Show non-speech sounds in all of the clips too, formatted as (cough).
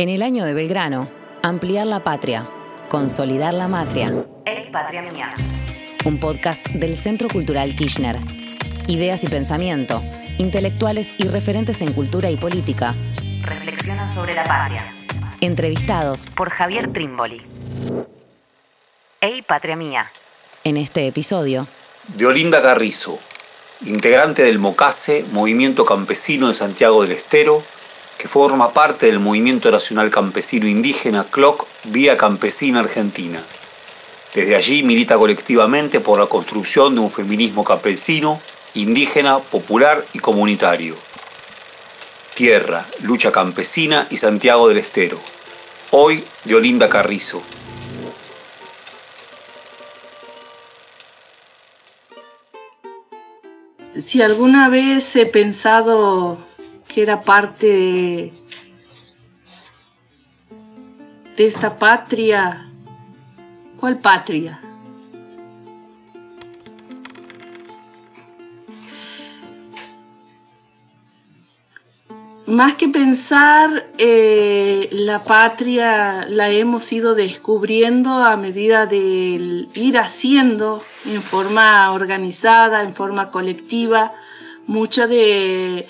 En el año de Belgrano, ampliar la patria, consolidar la matria. Ey, patria mía. Un podcast del Centro Cultural Kirchner. Ideas y pensamiento, intelectuales y referentes en cultura y política. Reflexionan sobre la patria. Entrevistados por Javier Trimboli. Ey, patria mía. En este episodio. De Olinda Carrizo, integrante del MOCASE, Movimiento Campesino de Santiago del Estero, que forma parte del Movimiento Nacional Campesino Indígena CLOC Vía Campesina Argentina. Desde allí milita colectivamente por la construcción de un feminismo campesino, indígena, popular y comunitario. Tierra, lucha campesina y Santiago del Estero. Hoy de Olinda Carrizo. Si alguna vez he pensado que era parte de, esta patria. ¿Cuál patria? Más que pensar, eh, la patria la hemos ido descubriendo a medida de ir haciendo en forma organizada, en forma colectiva, mucha de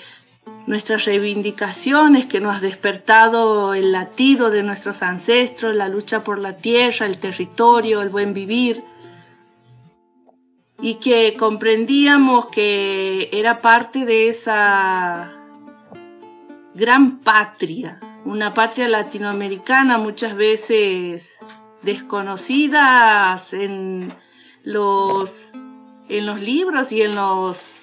nuestras reivindicaciones que nos ha despertado el latido de nuestros ancestros, la lucha por la tierra, el territorio, el buen vivir, y que comprendíamos que era parte de esa gran patria, una patria latinoamericana muchas veces desconocida en los, en los libros y en los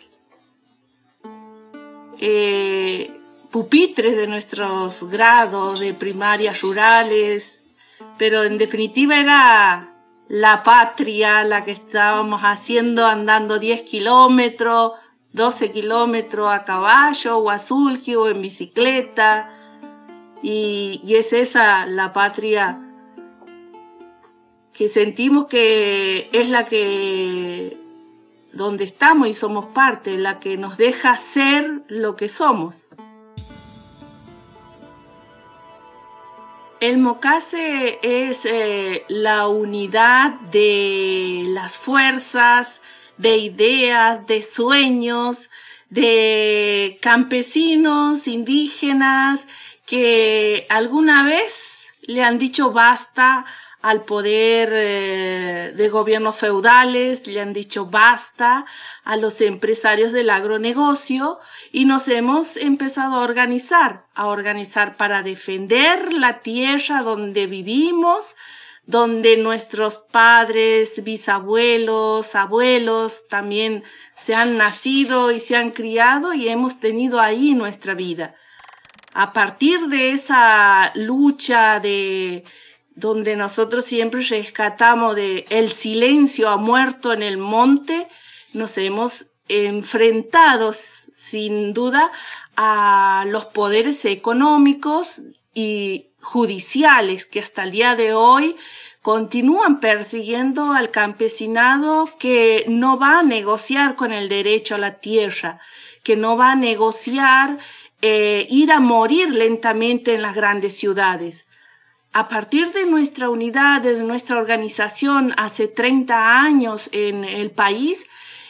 eh, pupitres de nuestros grados de primarias rurales, pero en definitiva era la patria la que estábamos haciendo andando 10 kilómetros, 12 kilómetros a caballo o a sulky o en bicicleta. Y, y es esa la patria que sentimos que es la que donde estamos y somos parte, la que nos deja ser lo que somos. El mocase es eh, la unidad de las fuerzas, de ideas, de sueños, de campesinos, indígenas, que alguna vez le han dicho basta al poder eh, de gobiernos feudales, le han dicho basta a los empresarios del agronegocio y nos hemos empezado a organizar, a organizar para defender la tierra donde vivimos, donde nuestros padres, bisabuelos, abuelos también se han nacido y se han criado y hemos tenido ahí nuestra vida. A partir de esa lucha de donde nosotros siempre rescatamos de el silencio ha muerto en el monte, nos hemos enfrentado sin duda a los poderes económicos y judiciales que hasta el día de hoy continúan persiguiendo al campesinado que no va a negociar con el derecho a la tierra, que no va a negociar eh, ir a morir lentamente en las grandes ciudades a partir de nuestra unidad, de nuestra organización hace 30 años en el país,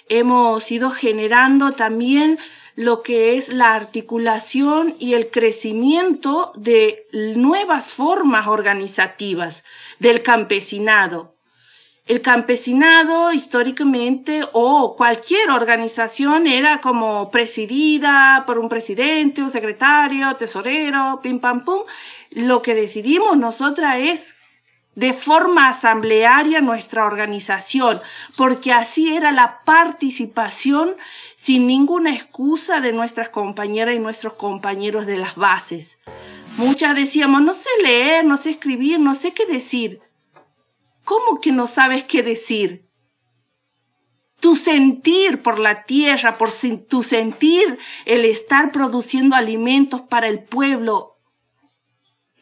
hemos ido generando también lo que es la articulación y el crecimiento de nuevas formas organizativas del campesinado. El campesinado históricamente o cualquier organización era como presidida por un presidente, un secretario, tesorero, pim pam pum. Lo que decidimos nosotras es de forma asamblearia nuestra organización, porque así era la participación sin ninguna excusa de nuestras compañeras y nuestros compañeros de las bases. Muchas decíamos, no sé leer, no sé escribir, no sé qué decir. ¿Cómo que no sabes qué decir? Tu sentir por la tierra, por tu sentir el estar produciendo alimentos para el pueblo,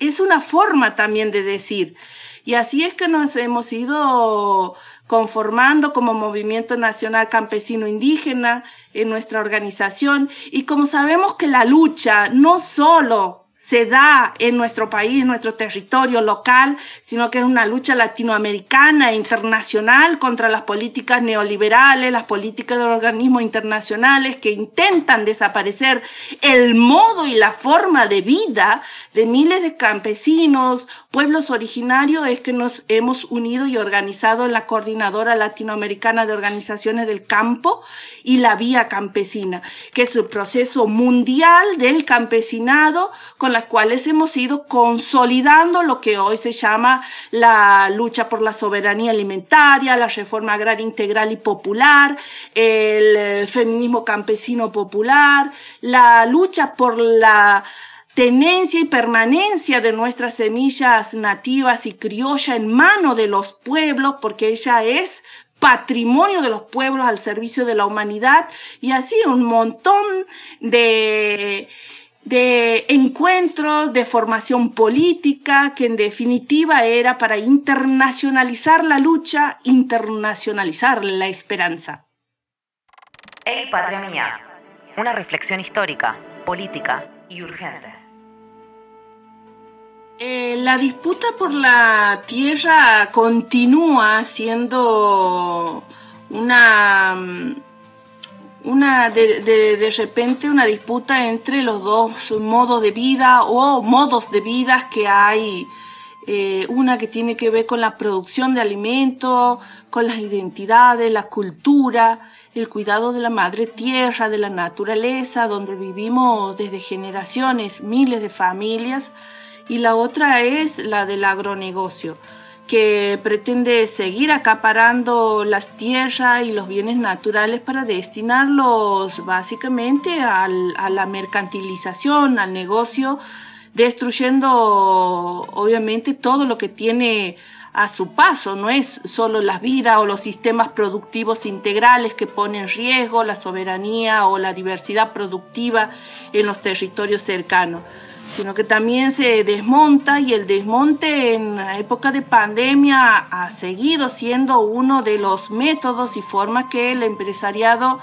es una forma también de decir. Y así es que nos hemos ido conformando como Movimiento Nacional Campesino Indígena en nuestra organización. Y como sabemos que la lucha no solo se da en nuestro país, en nuestro territorio local, sino que es una lucha latinoamericana e internacional contra las políticas neoliberales, las políticas de organismos internacionales que intentan desaparecer el modo y la forma de vida de miles de campesinos, pueblos originarios, es que nos hemos unido y organizado en la Coordinadora Latinoamericana de Organizaciones del Campo y la Vía Campesina, que es el proceso mundial del campesinado con las cuales hemos ido consolidando lo que hoy se llama la lucha por la soberanía alimentaria, la reforma agraria integral y popular, el eh, feminismo campesino popular, la lucha por la tenencia y permanencia de nuestras semillas nativas y criollas en mano de los pueblos, porque ella es patrimonio de los pueblos al servicio de la humanidad y así un montón de de encuentros, de formación política, que en definitiva era para internacionalizar la lucha, internacionalizar la esperanza. Hey, patria mía, una reflexión histórica, política y urgente. Eh, la disputa por la tierra continúa siendo una una de, de, repente una disputa entre los dos modos de vida o modos de vida que hay. Eh, una que tiene que ver con la producción de alimentos, con las identidades, la cultura, el cuidado de la madre tierra, de la naturaleza, donde vivimos desde generaciones, miles de familias, y la otra es la del agronegocio que pretende seguir acaparando las tierras y los bienes naturales para destinarlos básicamente a la mercantilización, al negocio, destruyendo obviamente todo lo que tiene a su paso, no es solo la vida o los sistemas productivos integrales que ponen en riesgo la soberanía o la diversidad productiva en los territorios cercanos sino que también se desmonta y el desmonte en la época de pandemia ha seguido siendo uno de los métodos y formas que el empresariado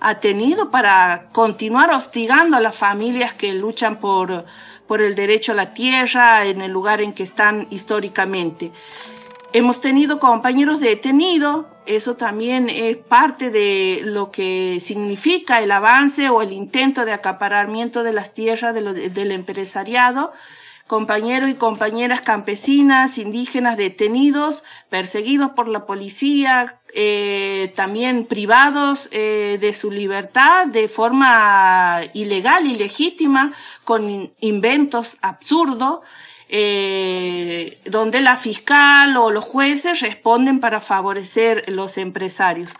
ha tenido para continuar hostigando a las familias que luchan por, por el derecho a la tierra en el lugar en que están históricamente. Hemos tenido compañeros detenidos, eso también es parte de lo que significa el avance o el intento de acaparamiento de las tierras del empresariado. Compañeros y compañeras campesinas, indígenas detenidos, perseguidos por la policía, eh, también privados eh, de su libertad de forma ilegal, y legítima, con inventos absurdos. Eh, donde la fiscal o los jueces responden para favorecer los empresarios.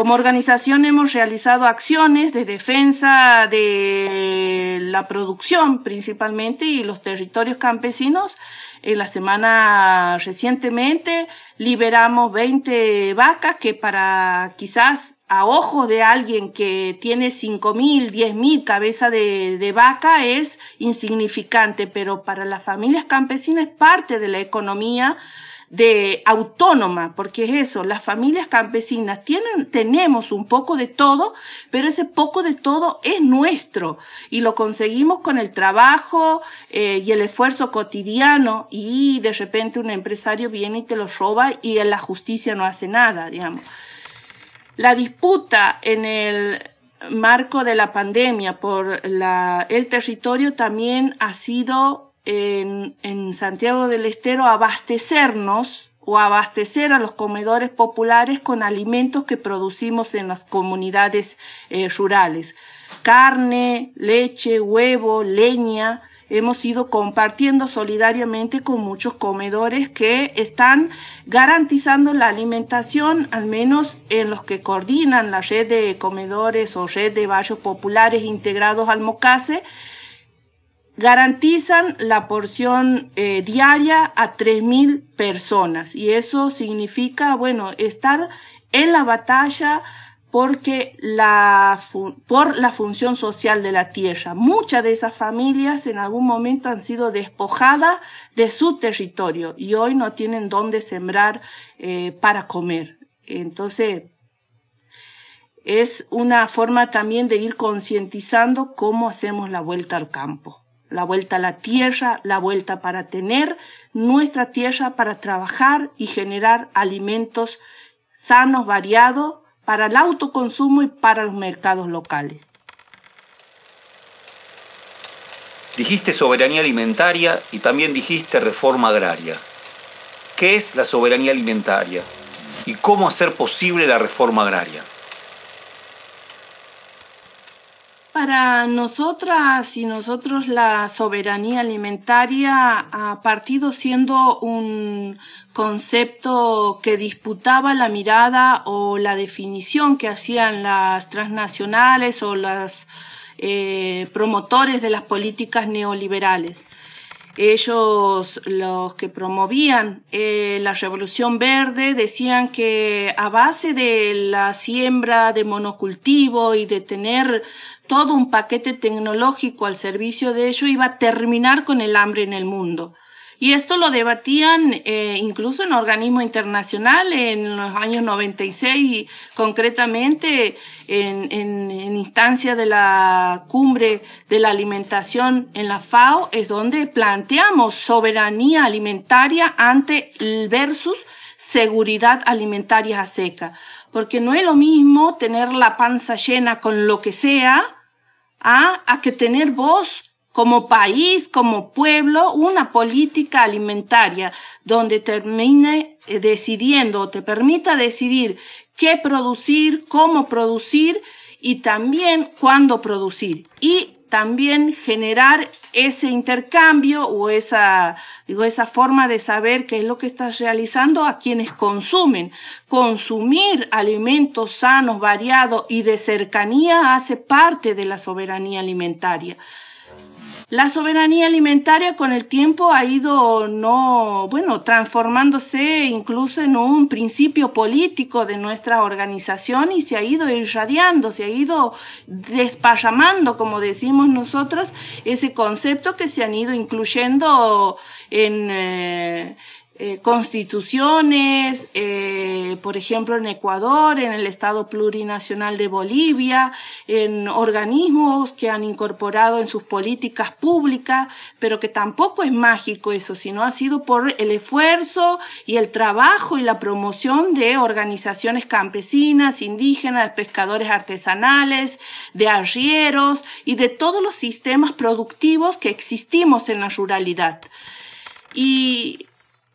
Como organización hemos realizado acciones de defensa de la producción principalmente y los territorios campesinos. En la semana recientemente liberamos 20 vacas que para quizás a ojos de alguien que tiene 5.000, 10.000 cabezas de, de vaca es insignificante, pero para las familias campesinas es parte de la economía de autónoma, porque es eso, las familias campesinas tienen, tenemos un poco de todo, pero ese poco de todo es nuestro y lo conseguimos con el trabajo eh, y el esfuerzo cotidiano y de repente un empresario viene y te lo roba y la justicia no hace nada, digamos. La disputa en el marco de la pandemia por la, el territorio también ha sido en, Santiago del Estero abastecernos o abastecer a los comedores populares con alimentos que producimos en las comunidades eh, rurales. Carne, leche, huevo, leña, hemos ido compartiendo solidariamente con muchos comedores que están garantizando la alimentación, al menos en los que coordinan la red de comedores o red de barrios populares integrados al MOCASE, garantizan la porción eh, diaria a 3.000 personas y eso significa, bueno, estar en la batalla porque la, por la función social de la tierra. Muchas de esas familias en algún momento han sido despojadas de su territorio y hoy no tienen dónde sembrar eh, para comer. Entonces, es una forma también de ir concientizando cómo hacemos la vuelta al campo. La vuelta a la tierra, la vuelta para tener nuestra tierra para trabajar y generar alimentos sanos, variados, para el autoconsumo y para los mercados locales. Dijiste soberanía alimentaria y también dijiste reforma agraria. ¿Qué es la soberanía alimentaria? ¿Y cómo hacer posible la reforma agraria? Para nosotras y nosotros la soberanía alimentaria ha partido siendo un concepto que disputaba la mirada o la definición que hacían las transnacionales o los eh, promotores de las políticas neoliberales ellos, los que promovían eh, la revolución verde, decían que a base de la siembra de monocultivo y de tener todo un paquete tecnológico al servicio de ello, iba a terminar con el hambre en el mundo. Y esto lo debatían eh, incluso en organismos internacionales en los años 96, concretamente en, en, en instancia de la cumbre de la alimentación en la FAO, es donde planteamos soberanía alimentaria ante versus seguridad alimentaria a seca. Porque no es lo mismo tener la panza llena con lo que sea a, a que tener voz como país, como pueblo, una política alimentaria donde termine eh, decidiendo, te permita decidir qué producir, cómo producir y también cuándo producir. Y también generar ese intercambio o esa, digo, esa forma de saber qué es lo que estás realizando a quienes consumen. Consumir alimentos sanos, variados y de cercanía hace parte de la soberanía alimentaria. La soberanía alimentaria con el tiempo ha ido no, bueno, transformándose incluso en un principio político de nuestra organización y se ha ido irradiando, se ha ido desparramando, como decimos nosotros, ese concepto que se han ido incluyendo en eh, eh, constituciones, eh, por ejemplo en Ecuador, en el Estado Plurinacional de Bolivia, en organismos que han incorporado en sus políticas públicas, pero que tampoco es mágico eso, sino ha sido por el esfuerzo y el trabajo y la promoción de organizaciones campesinas, indígenas, pescadores artesanales, de arrieros y de todos los sistemas productivos que existimos en la ruralidad. Y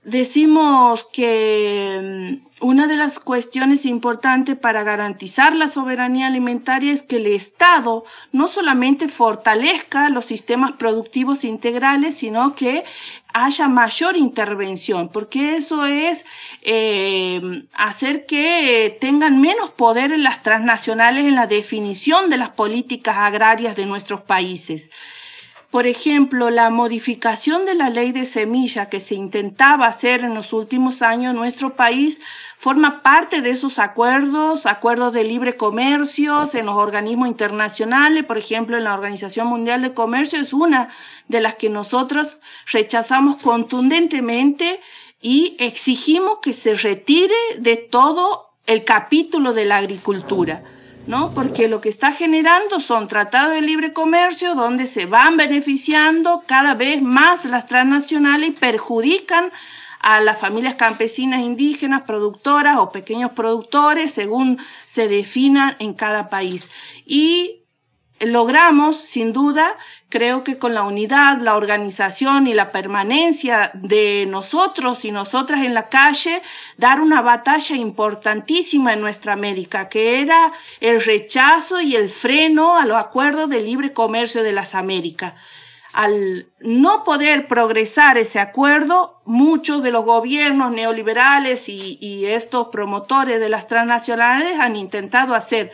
decimos que mm, una de las cuestiones importantes para garantizar la soberanía alimentaria es que el Estado no solamente fortalezca los sistemas productivos integrales, sino que haya mayor intervención, porque eso es eh, hacer que tengan menos poder en las transnacionales en la definición de las políticas agrarias de nuestros países. Por ejemplo, la modificación de la ley de semilla que se intentaba hacer en los últimos años en nuestro país forma parte de esos acuerdos, acuerdos de libre comercio en los organismos internacionales, por ejemplo, en la Organización Mundial de Comercio es una de las que nosotros rechazamos contundentemente y exigimos que se retire de todo el capítulo de la agricultura. ¿No? Porque lo que está generando son tratados de libre comercio donde se van beneficiando cada vez más las transnacionales y perjudican a las familias campesinas indígenas, productoras o pequeños productores, según se definan en cada país. Y logramos, sin duda, creo que con la unidad, la organización y la permanencia de nosotros y nosotras en la calle, dar una batalla importantísima en nuestra América, que era el rechazo y el freno a los acuerdos de libre comercio de las Américas. Al no poder progresar ese acuerdo, muchos de los gobiernos neoliberales y, estos promotores de las transnacionales han intentado hacer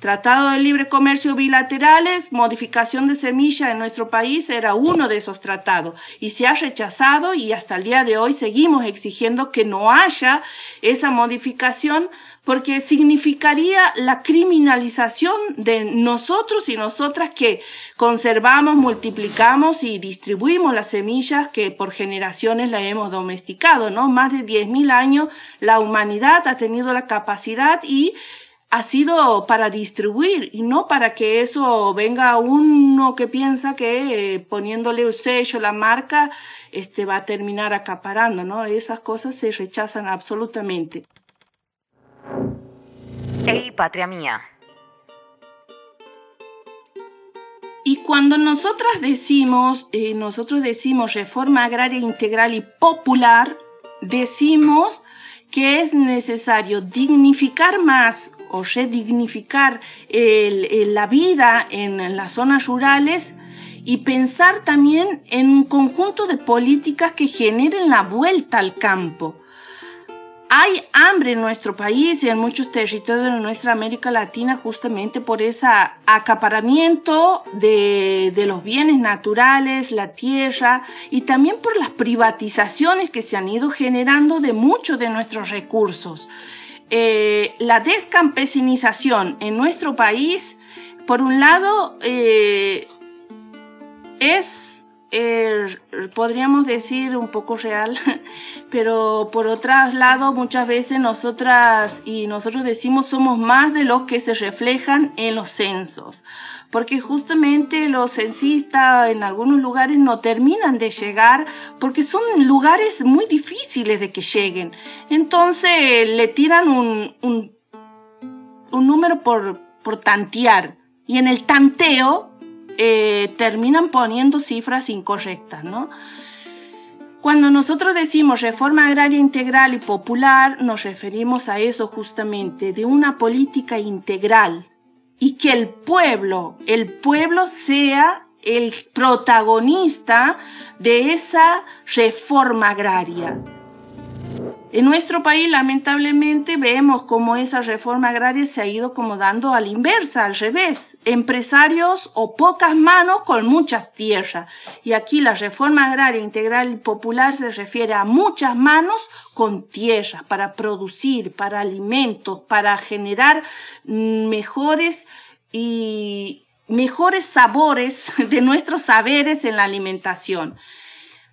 Tratado de libre comercio bilaterales, modificación de semilla en nuestro país era uno de esos tratados y se ha rechazado y hasta el día de hoy seguimos exigiendo que no haya esa modificación porque significaría la criminalización de nosotros y nosotras que conservamos, multiplicamos y distribuimos las semillas que por generaciones la hemos domesticado, ¿no? Más de 10.000 años la humanidad ha tenido la capacidad y ha sido para distribuir y no para que eso venga uno que piensa que eh, poniéndole un sello, la marca, este, va a terminar acaparando, ¿no? Esas cosas se rechazan absolutamente. Ey, patria mía. Y cuando nosotras decimos, eh, nosotros decimos reforma agraria integral y popular, decimos que es necesario dignificar más o redignificar la vida en las zonas rurales y pensar también en un conjunto de políticas que generen la vuelta al campo. Hay hambre en nuestro país y en muchos territorios de nuestra América Latina justamente por ese acaparamiento de, los bienes naturales, la tierra y también por las privatizaciones que se han ido generando de muchos de nuestros recursos. Eh, la descampesinización en nuestro país, por un lado, eh, es eh, podríamos decir un poco real, (laughs) pero por otro lado muchas veces nosotras y nosotros decimos somos más de los que se reflejan en los censos, porque justamente los censistas en algunos lugares no terminan de llegar porque son lugares muy difíciles de que lleguen. Entonces le tiran un, un, un número por, por tantear y en el tanteo eh, terminan poniendo cifras incorrectas, ¿no? Cuando nosotros decimos reforma agraria integral y popular, nos referimos a eso justamente, de una política integral y que el pueblo, el pueblo sea el protagonista de esa reforma agraria. En nuestro país, lamentablemente, vemos cómo esa reforma agraria se ha ido como dando a la inversa, al revés. Empresarios o pocas manos con muchas tierras. Y aquí la reforma agraria integral y popular se refiere a muchas manos con tierras para producir, para alimentos, para generar mejores y mejores sabores (laughs) de nuestros saberes en la alimentación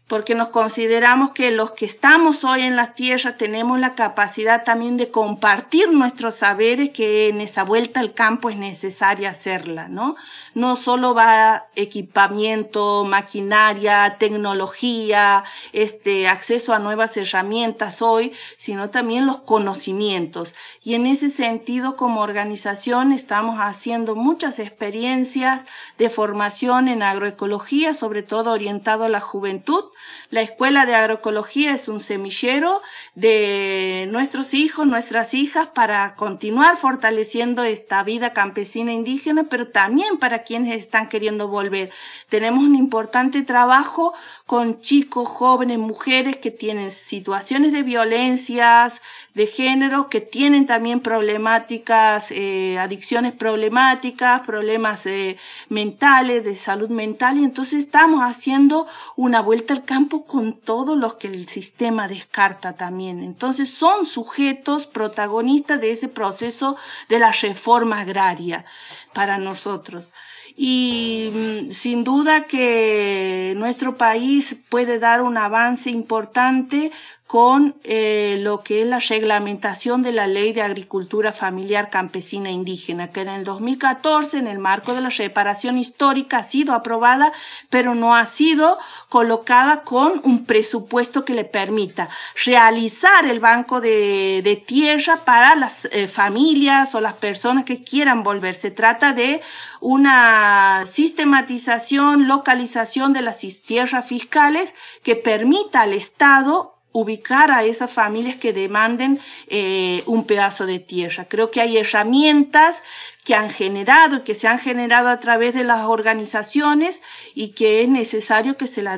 porque nos consideramos que los que estamos hoy en la tierra tenemos la capacidad también de compartir nuestros saberes, que en esa vuelta al campo es necesaria hacerla, ¿no? No solo va equipamiento, maquinaria, tecnología, este, acceso a nuevas herramientas hoy, sino también los conocimientos. Y en ese sentido, como organización, estamos haciendo muchas experiencias de formación en agroecología, sobre todo orientado a la juventud, la Escuela de Agroecología es un semillero de nuestros hijos, nuestras hijas, para continuar fortaleciendo esta vida campesina indígena, pero también para quienes están queriendo volver. Tenemos un importante trabajo con chicos, jóvenes, mujeres que tienen situaciones de violencias de género, que tienen también problemáticas, eh, adicciones problemáticas, problemas eh, mentales, de salud mental, y entonces estamos haciendo una vuelta al campo con todos los que el sistema descarta también. Entonces son sujetos protagonistas de ese proceso de la reforma agraria para nosotros. Y mm, sin duda que nuestro país puede dar un avance importante con eh, lo que es la reglamentación de la Ley de Agricultura Familiar Campesina Indígena, que en el 2014, en el marco de la reparación histórica, ha sido aprobada, pero no ha sido colocada con un presupuesto que le permita realizar el banco de, de tierra para las eh, familias o las personas que quieran volver. Se trata de una sistematización, localización de las tierras fiscales que permita al Estado ubicar a esas familias que demanden eh, un pedazo de tierra. Creo que hay herramientas que han generado, que se han generado a través de las organizaciones y que es necesario que se la,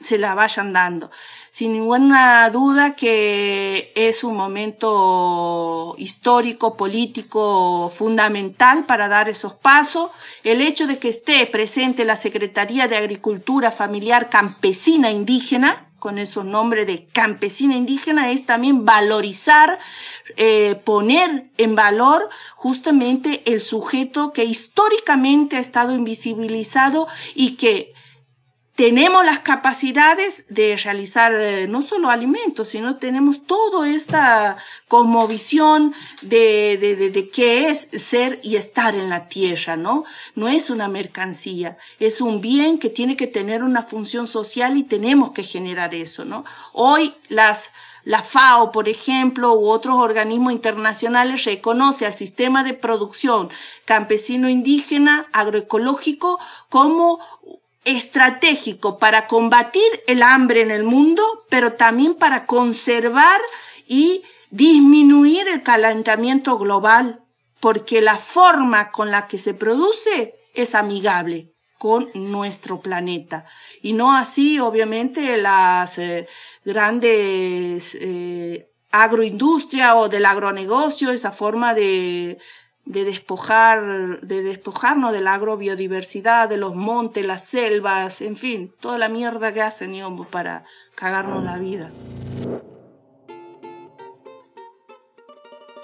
se la vayan dando. Sin ninguna duda que es un momento histórico, político fundamental para dar esos pasos. El hecho de que esté presente la Secretaría de Agricultura Familiar Campesina Indígena, con esos nombres de campesina indígena es también valorizar, eh, poner en valor justamente el sujeto que históricamente ha estado invisibilizado y que tenemos las capacidades de realizar eh, no solo alimentos, sino tenemos toda esta cosmovisión de, de, de, qué es ser y estar en la tierra, ¿no? No es una mercancía, es un bien que tiene que tener una función social y tenemos que generar eso, ¿no? Hoy las la FAO, por ejemplo, u otros organismos internacionales reconoce al sistema de producción campesino indígena agroecológico como estratégico para combatir el hambre en el mundo, pero también para conservar y disminuir el calentamiento global, porque la forma con la que se produce es amigable con nuestro planeta. Y no así, obviamente, las eh, grandes eh, agroindustria o del agronegocio, esa forma de de despojar, de despojarnos de la agrobiodiversidad, de los montes, las selvas, en fin, toda la mierda que hacen para cagarnos la vida.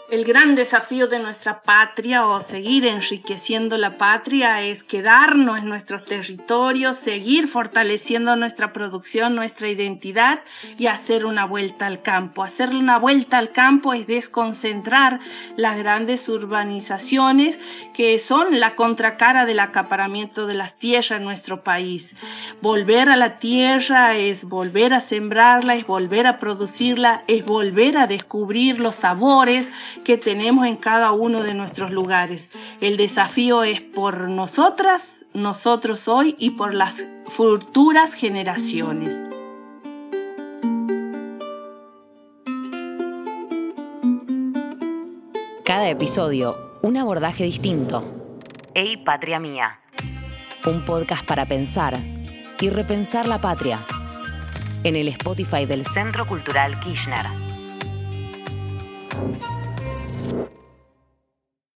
El gran desafío de nuestra patria o seguir enriqueciendo la patria es quedarnos en nuestros territorios, seguir fortaleciendo nuestra producción, nuestra identidad y hacer una vuelta al campo. Hacer una vuelta al campo es desconcentrar las grandes urbanizaciones que son la contracara del acaparamiento de las tierras en nuestro país. Volver a la tierra es volver a sembrarla, es volver a producirla, es volver a descubrir los sabores que tenemos en cada uno de nuestros lugares. El desafío es por nosotras, nosotros hoy y por las futuras generaciones. Cada episodio, un abordaje distinto. Ey, Patria Mía. Un podcast para pensar y repensar la patria. En el Spotify del Centro Cultural Kirchner.